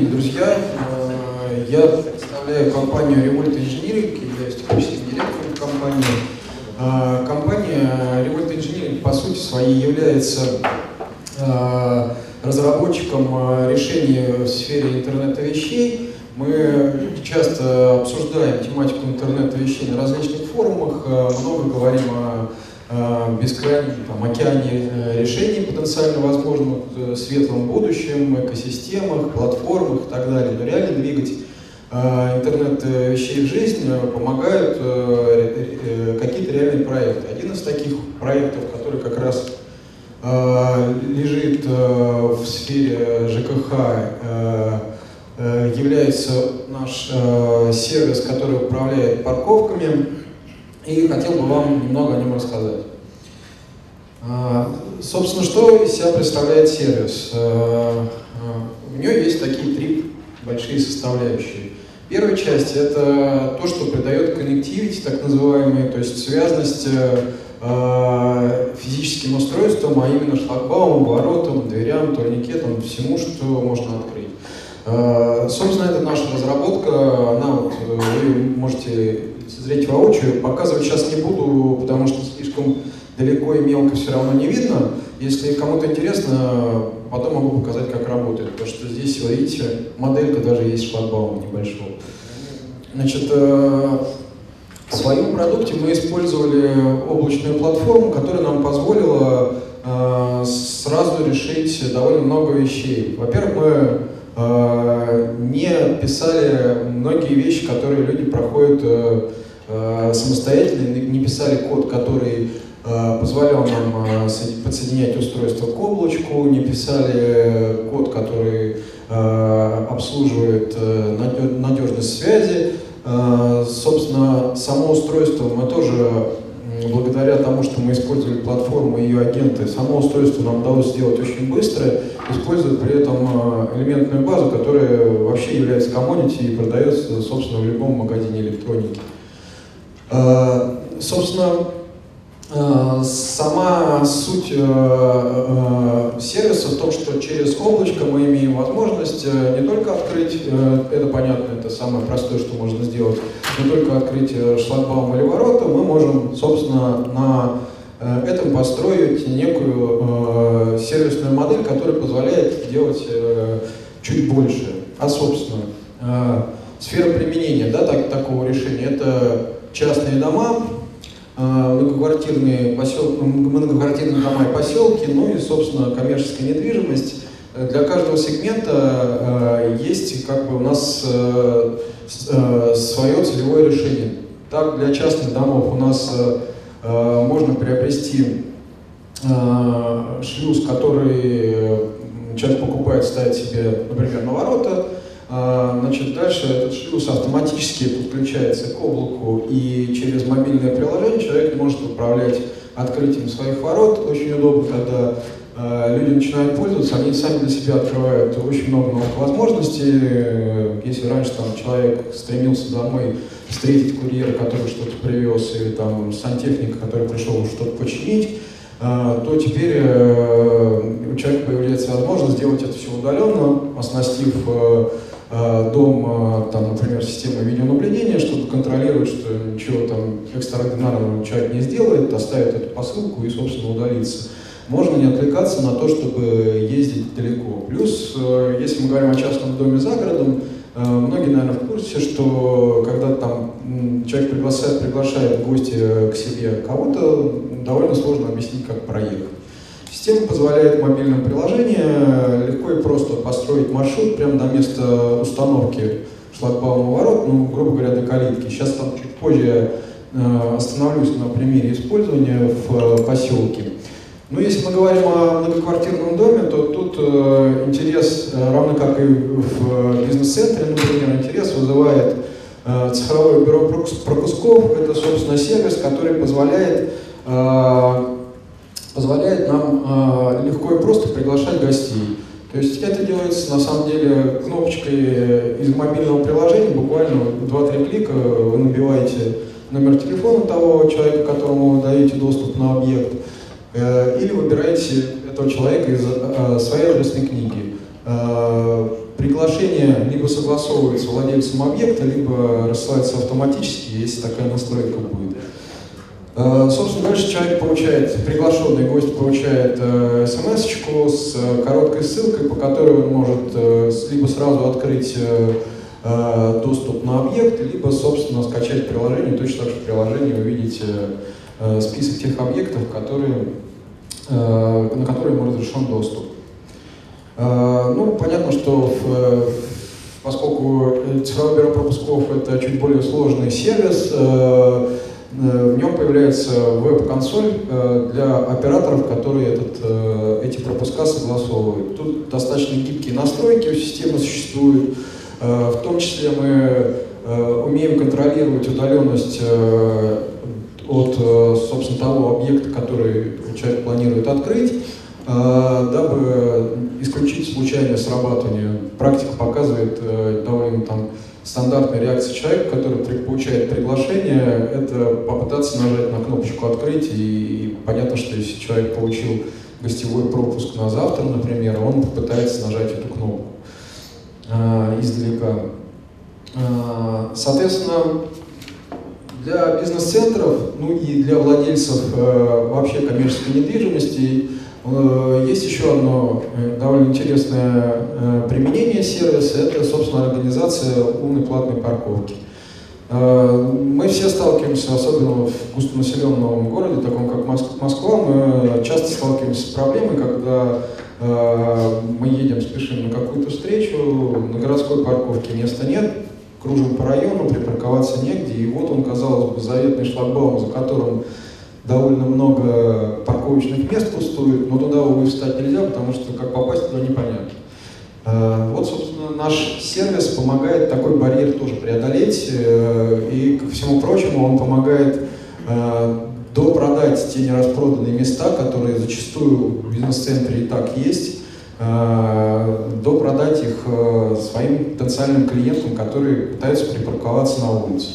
день, друзья. Э, я представляю компанию Revolt Engineering, являюсь техническим директором компании. Э, компания Revolt Engineering по сути своей является э, разработчиком решений в сфере интернета вещей. Мы часто обсуждаем тематику интернета вещей на различных форумах, много говорим о бескрайнем там, океане э, решений потенциально возможных в светлом будущем, экосистемах, платформах и так далее. Но реально двигать э, интернет вещей в жизнь помогают какие-то реальные проекты. Один из таких проектов, который как раз лежит в сфере ЖКХ, является наш сервис, который управляет парковками и хотел бы вам немного о нем рассказать. А, собственно, что из себя представляет сервис? А, а, у нее есть такие три большие составляющие. Первая часть – это то, что придает коннективити, так называемый, то есть связность физическим устройством, а именно шлагбаумом, воротам, дверям, турникетам, всему, что можно открыть. Собственно, это наша разработка, она вот, вы можете зрить воочию. Показывать сейчас не буду, потому что слишком далеко и мелко все равно не видно. Если кому-то интересно, потом могу показать, как работает. Потому что здесь, вы видите, моделька даже есть шлагбаума небольшого. Значит, э, в своем продукте мы использовали облачную платформу, которая нам позволила э, сразу решить довольно много вещей. Во-первых, мы э, не писали многие вещи, которые люди проходят самостоятельно, не писали код, который э, позволял нам э, подсоединять устройство к облачку, не писали код, который обслуживает надежность связи. Собственно, само устройство мы тоже, благодаря тому, что мы использовали платформу и ее агенты, само устройство нам удалось сделать очень быстро, используя при этом элементную базу, которая вообще является коммунити и продается, собственно, в любом магазине электроники. Э, собственно, э, сама суть э, сервиса в том, что через облачко мы имеем возможность не только открыть, это понятно, это самое простое, что можно сделать, не только открыть шлагбаум или ворота, мы можем, собственно, на этом построить некую сервисную модель, которая позволяет делать чуть больше. А, собственно, сфера применения да, так, такого решения – это частные дома, а, многоквартирные, посел... многоквартирные дома и поселки, ну и, собственно, коммерческая недвижимость. Для каждого сегмента а, есть как бы у нас э, э, свое целевое решение. Так, для частных домов у нас э, можно приобрести шлюз, который человек покупает, ставит себе, например, на ворота, значит, дальше этот шлюз автоматически подключается к облаку, и через мобильное приложение человек может управлять открытием своих ворот. Очень удобно, когда э, люди начинают пользоваться, они сами для себя открывают очень много новых возможностей. Если раньше там, человек стремился домой встретить курьера, который что-то привез, или там сантехника, который пришел что-то починить, э, то теперь э, у человека появляется возможность сделать это все удаленно, оснастив Э, дом, э, там, например, системы видеонаблюдения, чтобы контролировать, что ничего там экстраординарного человек не сделает, оставит эту посылку и, собственно, удалится. Можно не отвлекаться на то, чтобы ездить далеко. Плюс, э, если мы говорим о частном доме за городом, многие, наверное, в курсе, что когда там человек приглашает, приглашает в гости к себе кого-то, довольно сложно объяснить, как проехать. Система позволяет в мобильном приложении легко и просто построить маршрут прямо до места установки шлагбаума ворот, ну, грубо говоря, до калитки. Сейчас там чуть позже э, остановлюсь на примере использования в э, поселке. Но ну, если мы говорим о многоквартирном доме, то тут э, интерес, равно как и в бизнес-центре, например, интерес вызывает цифровое бюро пропусков. Это, собственно, сервис, который позволяет позволяет нам э, легко и просто приглашать гостей. То есть это делается на самом деле кнопочкой из мобильного приложения, буквально 2-3 клика вы набиваете номер телефона того человека, которому вы даете доступ на объект, э, или выбираете этого человека из э, своей адресной книги. Э, приглашение либо согласовывается владельцем объекта, либо рассылается автоматически, если такая настройка будет. Э, собственно, дальше человек получает, приглашенный гость получает э, смс с короткой ссылкой, по которой он может э, либо сразу открыть э, доступ на объект, либо, собственно, скачать приложение. Точно так же в приложении вы видите э, список тех объектов, которые, э, на которые ему разрешен доступ. Э, ну, понятно, что в, поскольку цифровое бюро пропусков это чуть более сложный сервис, э, в нем появляется веб-консоль э, для операторов, которые этот, эти пропуска согласовывают. Тут достаточно гибкие настройки у системы существуют. В том числе мы умеем контролировать удаленность от, собственно, того объекта, который человек планирует открыть. А, дабы исключить случайное срабатывание. Практика показывает э, довольно там стандартная реакция человека, который получает приглашение, это попытаться нажать на кнопочку «Открыть», и понятно, что если человек получил гостевой пропуск на завтра, например, он попытается нажать эту кнопку э, издалека. Э, соответственно, для бизнес-центров, ну и для владельцев вообще коммерческой недвижимости есть еще одно э, довольно интересное э, применение сервиса, это, собственно, организация умной платной парковки. Мы все сталкиваемся, особенно в густонаселенном городе, таком как Москва, мы часто сталкиваемся с проблемой, когда мы едем, спешим на какую-то встречу, на городской парковке места нет, кружим по району, припарковаться негде, и вот он, казалось бы, заветный шлагбаум, за которым довольно много парковочных мест пустует, но туда, увы, встать нельзя, потому что как попасть туда непонятно. Э, вот, собственно, наш сервис помогает такой барьер тоже преодолеть, э, и, ко всему прочему, он помогает э, допродать те нераспроданные места, которые зачастую в бизнес-центре и так есть, допродать их своим потенциальным клиентам, которые пытаются припарковаться на улице.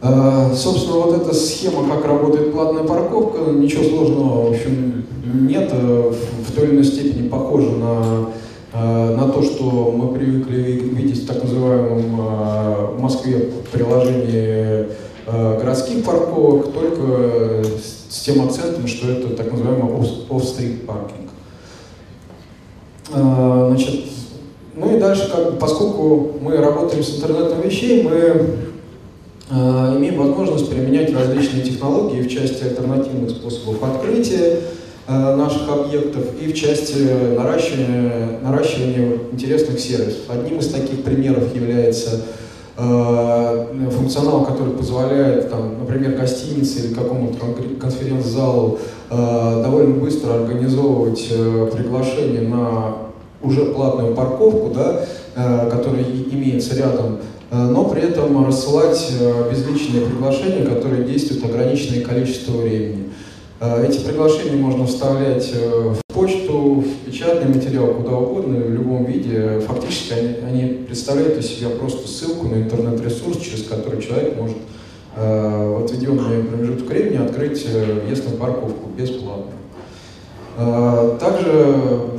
А, собственно, вот эта схема, как работает платная парковка, ничего сложного, в общем, нет, э, в той или иной степени похоже на, э, на то, что мы привыкли видеть в так называемом э, в Москве приложении городских парковок, только с тем акцентом, что это так называемый off-street паркинг. Значит, ну и дальше, как, поскольку мы работаем с интернетом вещей, мы имеем возможность применять различные технологии в части альтернативных способов открытия э, наших объектов и в части наращивания, наращивания интересных сервисов. Одним из таких примеров является э, функционал, который позволяет, там, например, гостинице или какому-то конференц-залу довольно быстро организовывать приглашение на уже платную парковку, да, которая имеется рядом Э, но при этом рассылать э, безличные приглашения, которые действуют ограниченное количество времени. Э, эти приглашения можно вставлять в почту, в печатный материал, куда угодно, в любом виде. Фактически они, они представляют из себя просто ссылку на интернет-ресурс, через который человек может в отведенный промежуток времени открыть въезд на парковку бесплатно. Также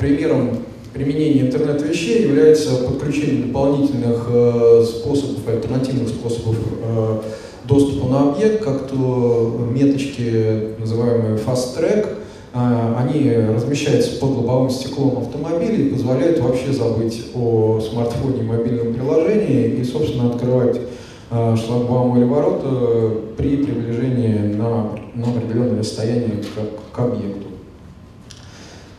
примером применение интернета вещей является подключение дополнительных э, способов, альтернативных способов э, доступа на объект, как то меточки, называемые fast track, э, они размещаются под лобовым стеклом автомобиля и позволяют вообще забыть о смартфоне и мобильном приложении и, собственно, открывать э, шлагбаум или ворота при приближении на, на определенное расстояние к, к объекту.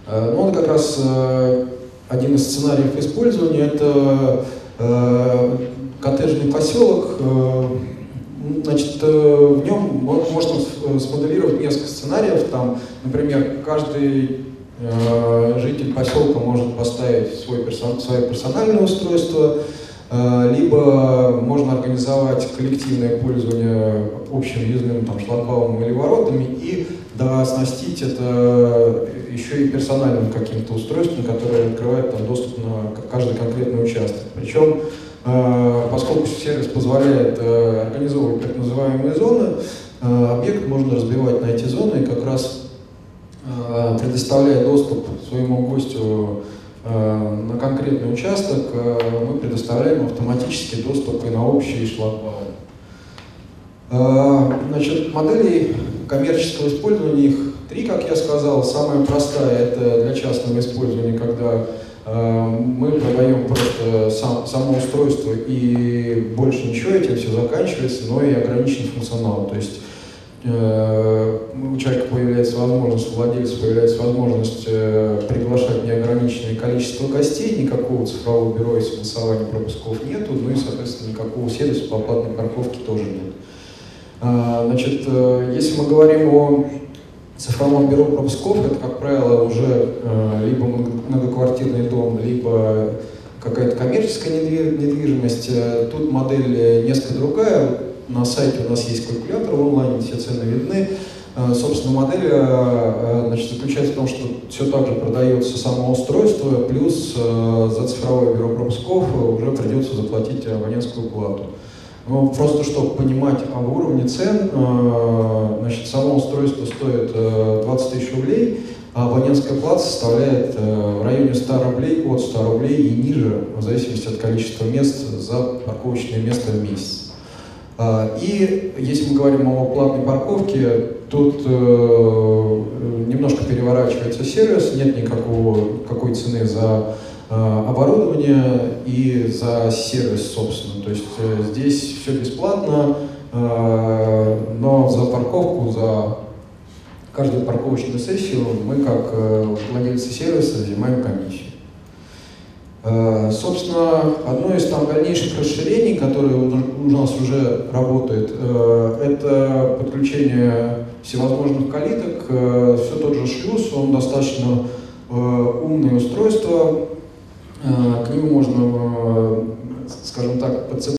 Э, ну, вот как раз э, один из сценариев использования это э, коттеджный поселок. Э, значит, э, в нем можно смоделировать несколько сценариев. Там, например, каждый э, житель поселка может поставить свой персон, свое персональное устройство, э, либо можно организовать коллективное пользование общим въездным там, шлагбаумом или воротами и да, оснастить это еще и персональным каким-то устройством, которое открывает там, доступ на каждый конкретный участок. Причем, э, поскольку сервис позволяет э, организовывать так называемые зоны, э, объект можно разбивать на эти зоны и как раз предоставляя доступ своему гостю на конкретный участок, мы предоставляем автоматический доступ и на общие шлагбаумы. Значит, моделей коммерческого использования их три, как я сказал. Самая простая – это для частного использования, когда мы продаем просто сам, само устройство и больше ничего, этим все заканчивается, но и ограниченный функционал. То есть э, у человека появляется возможность, у владельца появляется возможность э, приглашать неограниченное количество гостей, никакого цифрового бюро и согласования пропусков нету, ну и, соответственно, никакого сервиса по платной парковке тоже нет. А, значит, э, если мы говорим о цифровом бюро пропусков, это, как правило, уже либо многоквартирный дом, либо какая-то коммерческая недвижимость. Тут модель несколько другая. На сайте у нас есть калькулятор в онлайне, все цены видны. Собственно, модель значит, заключается в том, что все так же продается само устройство, плюс за цифровое бюро пропусков уже придется заплатить абонентскую плату. Ну, просто чтобы понимать об уровне цен, значит, само устройство стоит 20 тысяч рублей, а абонентская плата составляет в районе 100 рублей, от 100 рублей и ниже, в зависимости от количества мест за парковочное место в месяц. И если мы говорим о платной парковке, тут э, немножко переворачивается сервис, нет никакого, какой цены за э, оборудование и за сервис, собственно. То есть э, здесь все бесплатно, э, но за парковку, за каждую парковочную сессию мы, как э, владельцы сервиса, взимаем комиссию. Э, собственно, одно из там дальнейших расширений, которое у нас уже работает, э, это подключение всевозможных калиток. Э, Все тот же шлюз, он достаточно умное устройство. К нему можно, скажем так, подцеплять